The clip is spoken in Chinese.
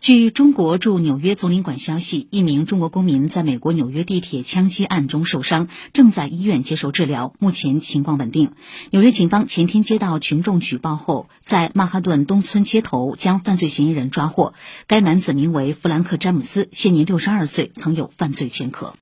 据中国驻纽约总领馆消息一名中国公民在美国纽约地铁枪击案中受伤正在医院接受治疗目前情况稳定。纽约警方前天接到群众举报后在曼哈顿东村街头将犯罪嫌疑人抓获。该男子名为弗兰克詹姆斯现年六十二岁曾有犯罪前科。